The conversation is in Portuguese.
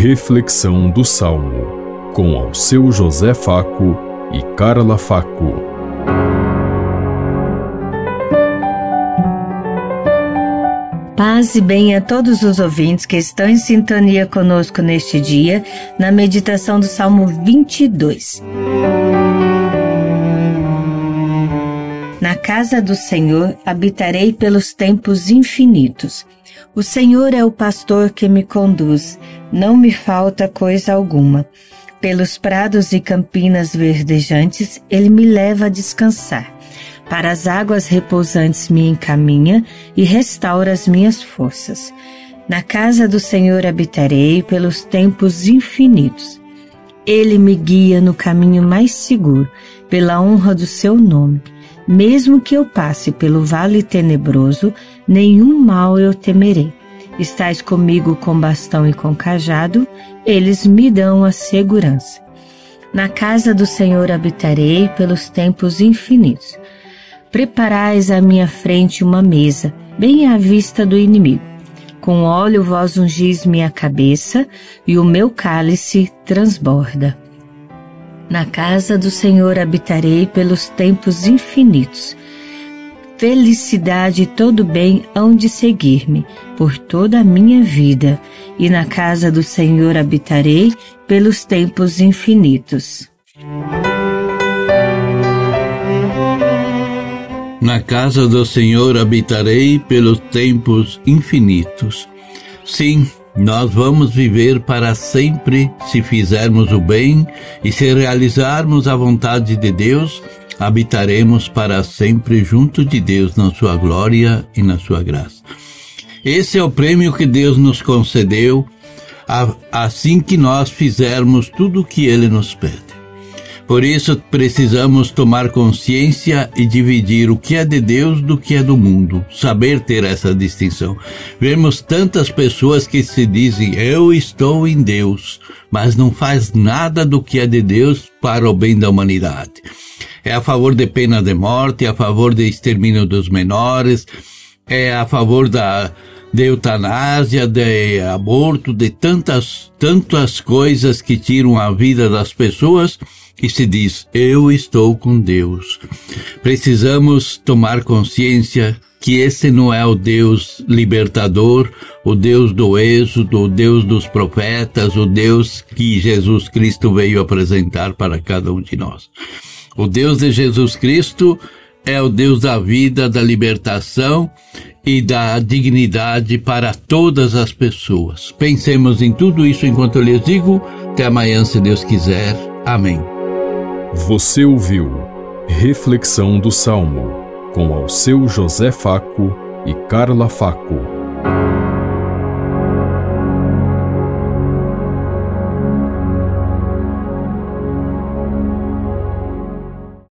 Reflexão do Salmo, com ao seu José Faco e Carla Faco. Paz e bem a todos os ouvintes que estão em sintonia conosco neste dia, na meditação do Salmo 22. Na casa do Senhor habitarei pelos tempos infinitos. O Senhor é o pastor que me conduz, não me falta coisa alguma. Pelos prados e campinas verdejantes, ele me leva a descansar. Para as águas repousantes me encaminha e restaura as minhas forças. Na casa do Senhor habitarei pelos tempos infinitos. Ele me guia no caminho mais seguro, pela honra do seu nome. Mesmo que eu passe pelo vale tenebroso, nenhum mal eu temerei. Estás comigo com bastão e com cajado, eles me dão a segurança. Na casa do Senhor habitarei pelos tempos infinitos. Preparais à minha frente uma mesa, bem à vista do inimigo. Com óleo vós ungis minha cabeça, e o meu cálice transborda. Na casa do Senhor habitarei pelos tempos infinitos. Felicidade e todo bem hão de seguir-me por toda a minha vida, e na casa do Senhor habitarei pelos tempos infinitos. Na casa do Senhor habitarei pelos tempos infinitos. Sim, nós vamos viver para sempre se fizermos o bem e se realizarmos a vontade de Deus, habitaremos para sempre junto de Deus na sua glória e na sua graça. Esse é o prêmio que Deus nos concedeu assim que nós fizermos tudo o que Ele nos pede. Por isso, precisamos tomar consciência e dividir o que é de Deus do que é do mundo, saber ter essa distinção. Vemos tantas pessoas que se dizem eu estou em Deus, mas não faz nada do que é de Deus para o bem da humanidade. É a favor de pena de morte, é a favor de extermínio dos menores, é a favor da de eutanásia, de aborto, de tantas, tantas coisas que tiram a vida das pessoas e se diz, eu estou com Deus. Precisamos tomar consciência que esse não é o Deus libertador, o Deus do êxodo, o Deus dos profetas, o Deus que Jesus Cristo veio apresentar para cada um de nós. O Deus de Jesus Cristo é o Deus da vida, da libertação e da dignidade para todas as pessoas. Pensemos em tudo isso enquanto eu lhes digo. Até amanhã, se Deus quiser. Amém. Você ouviu Reflexão do Salmo com ao seu José Faco e Carla Faco.